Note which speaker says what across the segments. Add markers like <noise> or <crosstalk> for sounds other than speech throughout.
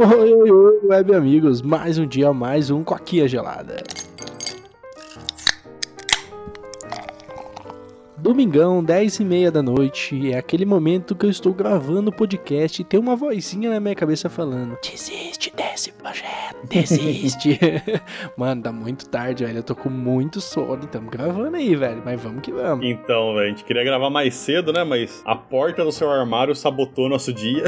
Speaker 1: Oi, oi, oi, web amigos, mais um dia, mais um Coquinha Gelada. Domingão, 10 e meia da noite, é aquele momento que eu estou gravando o podcast e tem uma vozinha na minha cabeça falando: Desiste desse projeto, desiste. <laughs> Mano, tá muito tarde, velho. Eu tô com muito sono e tamo gravando aí, velho. Mas vamos que vamos.
Speaker 2: Então, velho, a gente queria gravar mais cedo, né? Mas a porta do seu armário sabotou nosso dia.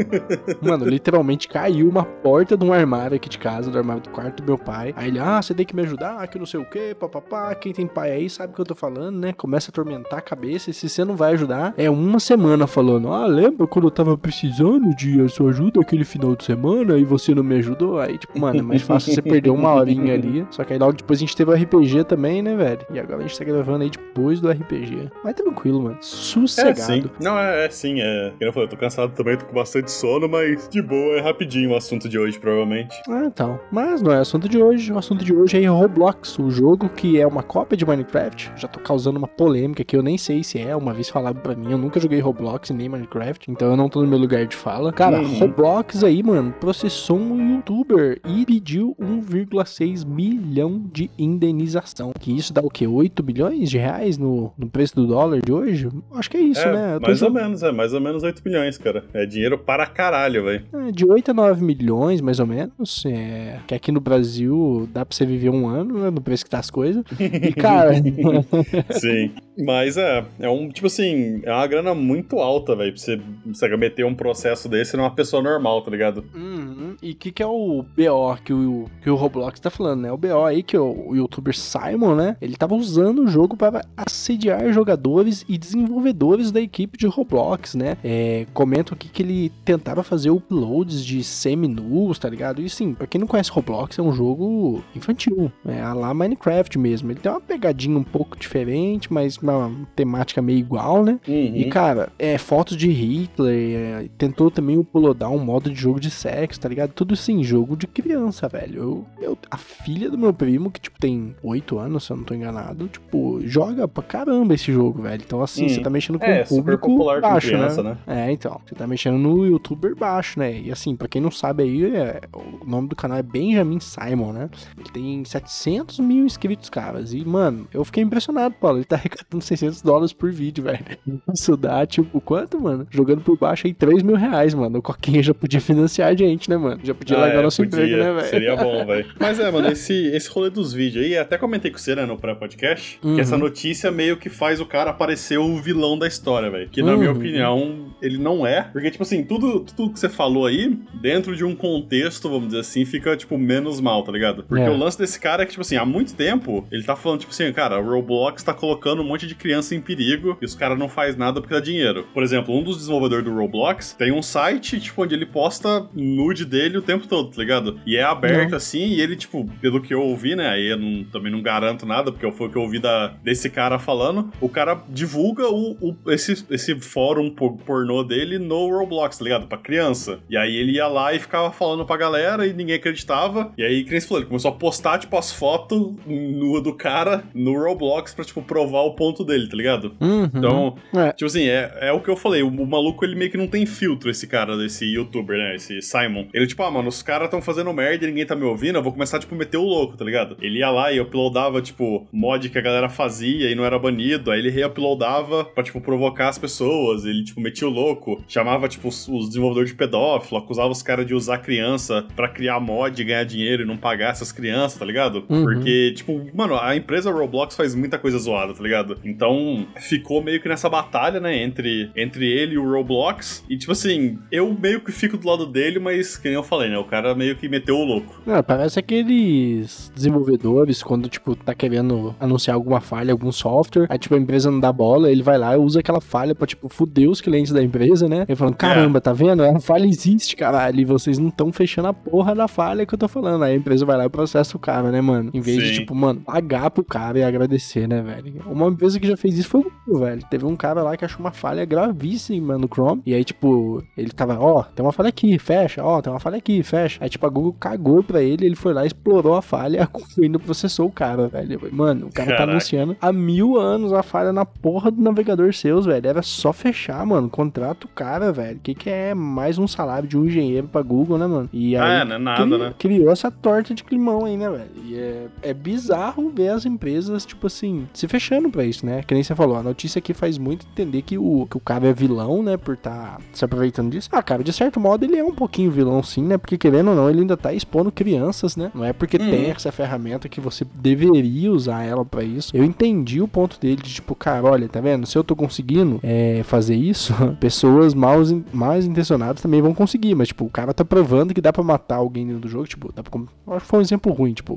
Speaker 2: <laughs>
Speaker 1: Mano, literalmente caiu uma porta de um armário aqui de casa, do armário do quarto do meu pai. Aí ele, ah, você tem que me ajudar, que não sei o que, papapá. Quem tem pai aí sabe o que eu tô falando, né? Começa a atormentar a cabeça. E se você não vai ajudar, é uma semana falando, ah, lembra quando eu tava precisando de sua ajuda aquele final de semana e você não me ajudou? Aí, tipo, mano, é mais fácil você perder uma horinha ali. Só que aí logo depois a gente teve o RPG também, né, velho? E agora a gente tá gravando aí depois do RPG. Mas tranquilo, mano. Sossegado.
Speaker 2: É sim. Não, é, é sim, é. Eu falei, eu tô cansado também, tô com bastante sono, mas de boa, é rapidinho o assunto de hoje, provavelmente.
Speaker 1: Ah, então. Mas não é o assunto de hoje. O assunto de hoje é Roblox, o jogo que é uma cópia de Minecraft. Já tô causando uma polêmica que eu nem sei se é. Uma vez falaram pra mim, eu nunca joguei Roblox nem Minecraft, então eu não tô no meu lugar de fala. Cara,
Speaker 2: Uhum.
Speaker 1: Roblox aí, mano, processou um youtuber e pediu 1,6 milhão de indenização. Que isso dá o quê? 8 bilhões de reais no, no preço do dólar de hoje? Acho que é isso,
Speaker 2: é,
Speaker 1: né?
Speaker 2: Mais ou menos, é mais ou menos 8 milhões, cara. É dinheiro para caralho, velho.
Speaker 1: É, de 8 a 9 milhões, mais ou menos. É, que aqui no Brasil dá pra você viver um ano, né? No preço que tá as coisas. E, cara, <laughs>
Speaker 2: Sim. Mas é, é um, tipo assim, é uma grana muito alta, velho, pra você, você meter um processo desse numa pessoa normal, tá ligado?
Speaker 1: Uhum. E o que, que é o BO que o, que o Roblox tá falando, né? O BO aí que o, o youtuber Simon, né? Ele tava usando o jogo para assediar jogadores e desenvolvedores da equipe de Roblox, né? É, comento aqui que ele tentava fazer uploads de semi-nus, tá ligado? E sim, pra quem não conhece Roblox, é um jogo infantil, é a lá Minecraft mesmo. Ele tem uma pegadinha um pouco diferente, mas uma temática meio igual, né? E, cara, é, fotos de Hitler, é, tentou também uploadar um modo de jogo de sexo, tá ligado? Tudo assim, jogo de criança, velho. Eu, eu- a filha do meu primo, que, tipo, tem 8 anos, se eu não tô enganado, tipo, joga pra caramba esse jogo, velho. Então, assim,
Speaker 2: Hum.
Speaker 1: você tá mexendo com
Speaker 2: É,
Speaker 1: um
Speaker 2: super
Speaker 1: público
Speaker 2: popular com
Speaker 1: baixo,
Speaker 2: criança,
Speaker 1: né?
Speaker 2: né?
Speaker 1: É, então. Você tá mexendo no youtuber baixo, né? E assim, pra quem não sabe aí, é, o nome do canal é Benjamin Simon, né? Ele tem 700 mil inscritos, caras. E, mano, eu fiquei impressionado, Paulo. Ele tá <laughs> arrecadando 600 dólares por vídeo, velho. Isso dá, tipo, quanto, mano? Jogando por baixo aí 3 mil reais, mano. O Coquinha já podia financiar a gente, né, mano? Já podia
Speaker 2: Ah,
Speaker 1: largar
Speaker 2: é,
Speaker 1: nosso
Speaker 2: podia.
Speaker 1: emprego, né, velho?
Speaker 2: Seria bom, velho. <laughs> Mas é, mano, esse, esse rolê dos vídeos aí, até comentei com você, né, no pré-podcast,
Speaker 1: Uhum.
Speaker 2: que essa notícia meio que faz o cara parecer o vilão da história, velho. Que na minha
Speaker 1: Uhum.
Speaker 2: opinião, ele não é. Porque, tipo assim, tudo, tudo que você falou aí, dentro de um contexto, vamos dizer assim, fica, tipo, menos mal, tá ligado? Porque
Speaker 1: É.
Speaker 2: o lance desse cara é que, tipo assim, há muito tempo, ele tá falando, tipo assim, cara, o Roblox tá colocando um monte de criança em perigo e os caras não faz nada porque dá dinheiro. Por exemplo, um dos desenvolvedores do Roblox tem um site, tipo, onde ele posta nude dele o tempo todo, tá ligado? E é aberto assim, e ele, tipo, pelo que eu ouvi, né? Aí eu não- também não garanto nada, porque foi o que eu ouvi da, desse cara falando. O cara divulga o, o- esse, esse fórum por- pornô dele no Roblox, tá ligado? Pra criança. E aí ele ia lá e ficava falando pra galera e ninguém acreditava. E aí, que falou, ele começou a postar, tipo, as fotos nua do cara no Roblox pra, tipo, provar o ponto dele, tá ligado?
Speaker 1: Uhum.
Speaker 2: Então,
Speaker 1: É.
Speaker 2: tipo assim, é, é o que eu falei. O, o maluco, ele meio que não tem filtro, esse cara, desse youtuber, né? Esse Simon. Ele, tipo, ah, mano, os caras tão fazendo merda e ninguém tá me ouvindo, eu vou começar, tipo, meter o louco, tá ligado? Ele ia lá e uploadava, tipo, mod que a galera fazia e não era banido. Aí ele reuploadava pra, tipo, provocar as pessoas. Ele, tipo, metia o louco. Chamava, tipo, os, os desenvolvedores de pedófilo, acusava os caras de usar criança pra criar mod e ganhar dinheiro e não pagar essas crianças, tá ligado?
Speaker 1: Uhum.
Speaker 2: Porque, tipo, mano, a empresa Roblox faz muita coisa zoada, tá ligado? Então, ficou meio que nessa batalha, né, entre, entre ele e o Roblox. E, tipo assim, eu meio que fico do lado dele, mas, que nem eu falei, né, o cara meio que meteu o louco.
Speaker 1: Ah, parece aqueles desenvolvedores quando, tipo, tá querendo anunciar alguma falha, algum software, aí, tipo, a empresa não dá bola, ele vai lá e usa aquela falha pra, tipo, fuder os clientes da empresa, né? Ele falando, caramba, tá vendo? A falha existe, caralho, e vocês não estão fechando a porra da falha que eu tô falando. Aí a empresa vai lá e processa o cara, né, mano? Em vez de,
Speaker 2: Sim.
Speaker 1: tipo, mano, pagar pro cara e agradecer, né, velho? Uma empresa que já fez isso foi o Google, velho. Teve um cara lá que achou uma falha gravíssima no Chrome, e aí, tipo, ele tava, ó, tem uma falha aqui, fecha, ó, tem uma falha aqui, fecha. Aí, tipo, a Google cagou pra ele, ele foi lá, explorou a falha, <laughs> ainda processou o cara, velho. Mano, o cara tá
Speaker 2: Caraca.
Speaker 1: tá anunciando há mil anos a falha na porra do navegador seus, velho. Era só fechar, mano. Contrata o cara, velho. O que, que é mais um salário de um engenheiro pra Google, né, mano? E aí,
Speaker 2: Ah, é, não é nada, né?
Speaker 1: Criou essa torta de climão aí, né, velho? E é, é bizarro ver as empresas, tipo assim, se fechando pra isso, né? Que nem você falou, a notícia aqui faz muito entender que o, que o cara é vilão, né? Por tá se aproveitando disso. Ah, cara, de certo modo ele é um pouquinho vilão sim, né? Porque querendo ou não, ele ainda tá expondo crianças, né? Não é porque
Speaker 2: Uhum.
Speaker 1: tem essa ferramenta que você deveria usar ela pra isso. Eu entendi o ponto dele de tipo, cara, olha, tá vendo? Se eu tô conseguindo é, fazer isso, <laughs> pessoas mal, mais intencionadas também vão conseguir. Mas, tipo, o cara tá provando que dá pra matar alguém dentro do jogo. Tipo, dá pra. acho que foi um exemplo ruim, tipo.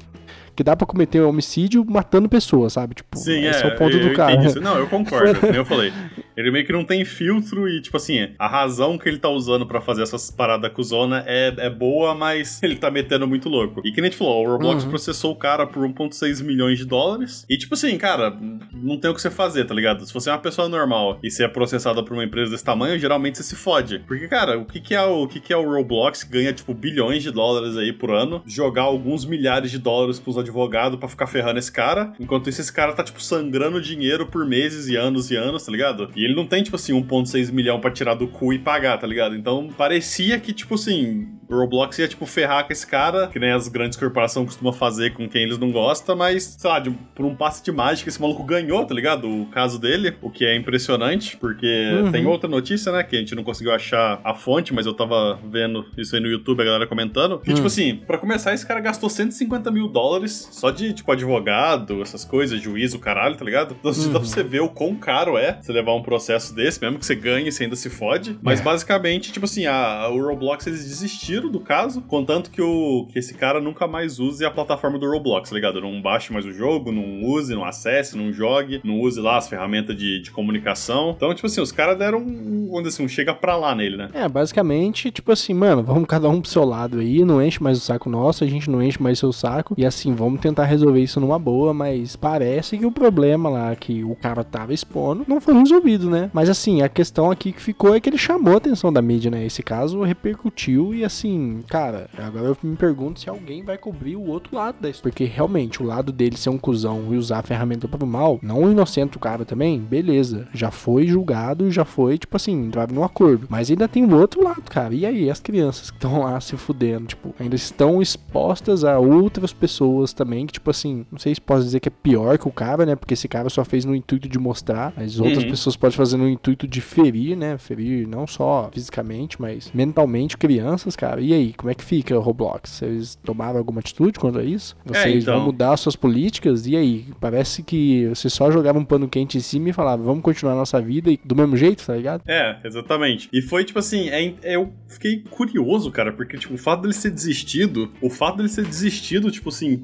Speaker 1: Que dá pra cometer um homicídio matando pessoas, sabe? Tipo,
Speaker 2: Sim,
Speaker 1: esse
Speaker 2: é,
Speaker 1: é o ponto
Speaker 2: eu,
Speaker 1: do
Speaker 2: eu
Speaker 1: cara.
Speaker 2: isso. Não, eu concordo, <laughs> eu falei. Ele meio que não tem filtro e, tipo assim, a razão que ele tá usando pra fazer essas paradas cuzona é, é boa, mas <laughs> ele tá metendo muito louco. E que nem a gente falou, o Roblox
Speaker 1: Uhum.
Speaker 2: processou o cara por 1.6 milhões de dólares. E, tipo assim, cara, não tem o que você fazer, tá ligado? Se você é uma pessoa normal e você é processada por uma empresa desse tamanho, geralmente você se fode. Porque, cara, o que que é o, o que que é o Roblox que ganha, tipo, bilhões de dólares aí por ano, jogar alguns milhares de dólares pros advogados pra ficar ferrando esse cara, enquanto isso esse cara tá, tipo, sangrando dinheiro por meses e anos e anos, tá ligado? E ele não tem, tipo assim, 1.6 milhão pra tirar do cu e pagar, tá ligado? Então, parecia que, tipo assim, o Roblox ia, tipo, ferrar com esse cara, que nem as grandes corporações costumam fazer com quem eles não gostam, mas, sei lá, de- por um passe de mágica, esse maluco ganhou, tá ligado? O caso dele, o que é impressionante, porque
Speaker 1: Uhum.
Speaker 2: tem outra notícia, né, que a gente não conseguiu achar a fonte, mas eu tava vendo isso aí no YouTube, a galera comentando, que,
Speaker 1: Hum.
Speaker 2: tipo assim, pra começar, esse cara gastou 150 mil dólares só de, tipo, advogado, essas coisas, juízo, caralho, tá ligado? Então,
Speaker 1: Uhum.
Speaker 2: dá pra você ver o quão caro é você levar um processo desse, mesmo que você ganhe, você ainda se fode. Mas,
Speaker 1: É.
Speaker 2: basicamente, tipo assim, a, o Roblox, eles desistiram do caso, contanto que, o, que esse cara nunca mais use a plataforma do Roblox, tá ligado? Não baixe mais o jogo, não use, não acesse, não jogue, não use lá as ferramentas de, de comunicação. Então, tipo assim, os caras deram um, vamos assim, um chega pra lá nele, né?
Speaker 1: É, basicamente, tipo assim, mano, vamos cada um pro seu lado aí, não enche mais o saco nosso, a gente não enche mais seu saco, e assim, vamos tentar resolver isso numa boa, mas parece que o problema lá que o cara tava expondo não foi resolvido, né? Mas assim, a questão aqui que ficou é que ele chamou a atenção da mídia, né? Esse caso repercutiu e assim, cara, agora eu me pergunto se alguém vai cobrir o outro lado disso, porque realmente o lado dele ser um cuzão e usar a ferramenta para o mal, não inocente o cara também, beleza, já foi julgado, já foi, tipo assim, entrado num acordo, mas ainda tem o outro lado, cara, e aí as crianças que estão lá se fudendo, tipo, ainda estão expostas a outras pessoas também, que tipo assim, não sei se posso dizer que é pior que o cara, né, porque esse cara só fez no intuito de mostrar, mas outras
Speaker 2: Uhum.
Speaker 1: pessoas podem fazer no intuito de ferir, né, ferir não só fisicamente, mas mentalmente crianças, cara, e aí, como é que fica o Roblox? Vocês tomaram alguma atitude quanto a isso? Vocês
Speaker 2: então.
Speaker 1: vão mudar suas políticas? E aí, parece que você só jogava um pano quente em cima e falava, vamos continuar a nossa vida e do mesmo jeito, tá ligado?
Speaker 2: É, exatamente. E foi tipo assim, é, é- eu fiquei curioso, cara, porque tipo, o fato dele ser desistido, o fato dele ser desistido, tipo assim,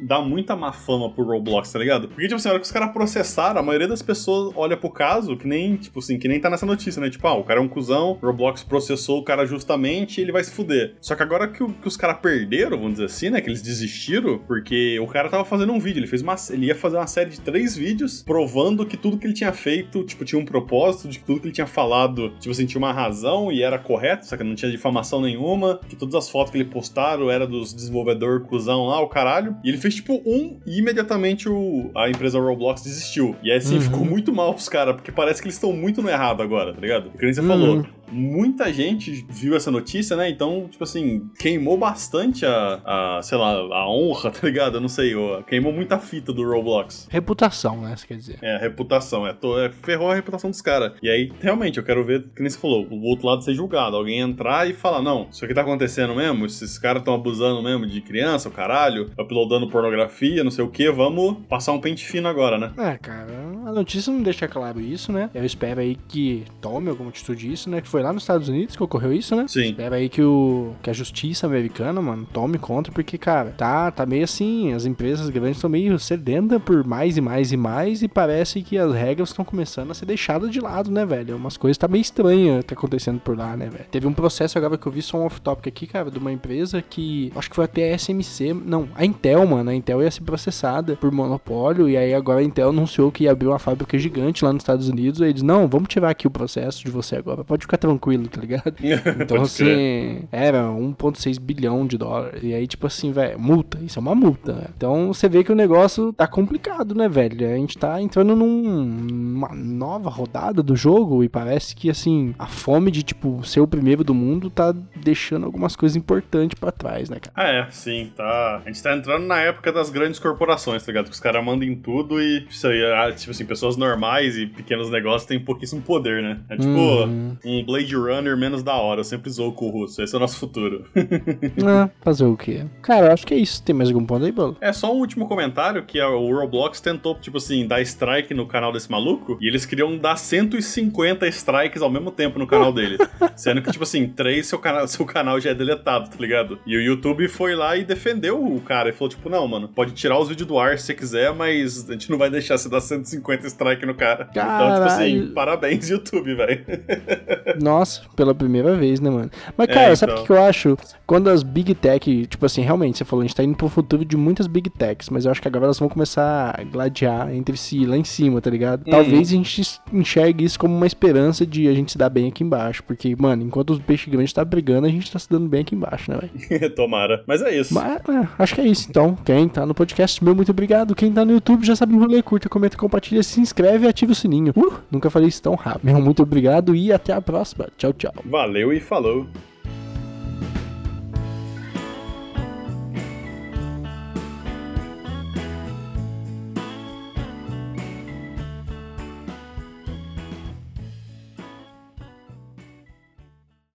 Speaker 2: dá muita má fama pro Roblox, tá ligado? Porque, tipo assim, na hora que os caras processaram, a maioria das pessoas olha pro caso que nem, tipo assim, que nem tá nessa notícia, né? Tipo, ah, o cara é um cuzão, o Roblox processou o cara justamente e ele vai se fuder. Só que agora que, o- que os caras perderam, vamos dizer assim, né? Que eles desistiram, porque o cara tava fazendo um vídeo, ele fez uma. Ele ia fazer uma série de três vídeos provando que tudo que ele tinha feito, tipo, tinha um propósito, de que tudo que ele tinha falado, tipo assim, tinha uma razão e era correto, só que não tinha difamação nenhuma, que todas as fotos que ele postaram era dos desenvolvedor cuzão lá, o caralho. E ele fez tipo um e imediatamente o, a empresa Roblox desistiu. E aí assim,
Speaker 1: Uhum.
Speaker 2: ficou muito mal pros caras, porque parece que eles estão muito no errado agora, tá ligado? O que nem você
Speaker 1: Uhum.
Speaker 2: falou. Muita gente viu essa notícia, né? Então, tipo assim, queimou bastante a, a sei lá, a honra, <laughs> tá ligado? Eu não sei, queimou muita fita do Roblox.
Speaker 1: Reputação, né, você quer dizer.
Speaker 2: É, reputação, é, to- é, ferrou a reputação dos caras. E aí, realmente, eu quero ver, que nem você falou, o outro lado ser julgado. Alguém entrar e falar, não, isso aqui tá acontecendo mesmo, esses caras estão abusando mesmo de criança, o caralho, uploadando pornografia, não sei o que, vamos passar um pente fino agora, né?
Speaker 1: É, cara, a notícia não deixa claro isso, né? Eu espero aí que tome alguma atitude disso, né? Que foi lá nos Estados Unidos que ocorreu isso, né?
Speaker 2: Sim.
Speaker 1: Espero aí que, o, que a justiça americana, mano, tome conta, porque, cara, tá, tá meio assim, as empresas grandes estão meio sedentas por mais e mais e mais, e parece que as regras estão começando a ser deixadas de lado, né, velho? Umas coisas tá meio estranhas que tá acontecendo por lá, né, velho? Teve um processo agora que eu vi só um off-topic aqui, cara, de uma empresa que, acho que foi até a SMC, não, a Intel, mano, a Intel ia ser processada por monopólio, e aí agora a Intel anunciou que ia abrir uma fábrica gigante lá nos Estados Unidos, aí eles, não, vamos tirar aqui o processo de você agora, pode ficar tranquilo, tá ligado? <laughs> Então, assim, era 1,6 bilhão de dólares. E aí, tipo assim, velho, multa, isso é uma multa. Né? Então você vê que o negócio tá complicado, né, velho? A gente tá entrando num, numa nova rodada do jogo e parece que, assim, a fome de, tipo, ser o primeiro do mundo tá deixando algumas coisas importantes para trás, né, cara?
Speaker 2: Ah, é, sim, tá. A gente tá entrando na época das grandes corporações, tá ligado? Que os caras mandam em tudo e, isso aí, ah, tipo assim, pessoas normais e pequenos negócios têm pouquíssimo poder, né? É tipo uhum. um Blade Runner menos da hora. Eu sempre zoo com o russo. Esse é o nosso futuro.
Speaker 1: é, <laughs> fazer o quê? Cara, acho que é isso. Tem mais algum ponto aí, Bolo?
Speaker 2: É só um último comentário que o Roblox tentou, tipo assim, dar strike no canal desse maluco e eles queriam dar 150 strikes ao mesmo tempo no canal dele. <laughs> Sendo que, tipo assim, três seu canal, seu canal já é deletado, tá ligado? E o YouTube foi lá e defendeu o cara e falou, tipo, não, mano, pode tirar os vídeos do ar se você quiser, mas a gente não vai deixar você dar 150 strike no cara. Caralho. Então, tipo assim, parabéns, YouTube, velho. <laughs>
Speaker 1: Nossa, pela primeira vez, né, mano? Mas, cara, é, sabe o então. que eu acho? Quando as Big Tech, tipo assim, realmente, você falou, a gente tá indo pro futuro de muitas Big Techs, mas eu acho que agora elas vão começar a gladiar entre si lá em cima, tá ligado? Uhum. Talvez a gente enxergue isso como uma esperança de a gente se dar bem aqui embaixo, porque, mano, enquanto os peixes grandes tá brigando, a gente tá se dando bem aqui embaixo, né,
Speaker 2: velho? <laughs> Tomara. Mas é isso. Mas,
Speaker 1: é, acho que é isso, então. Quem tá no podcast, meu muito obrigado. Quem tá no YouTube já sabe o rolê, curta, comenta, compartilha, se inscreve e ativa o sininho. Uh, nunca falei isso tão rápido. Meu <laughs> muito obrigado e até a próxima. Tchau, tchau.
Speaker 2: Valeu e falou.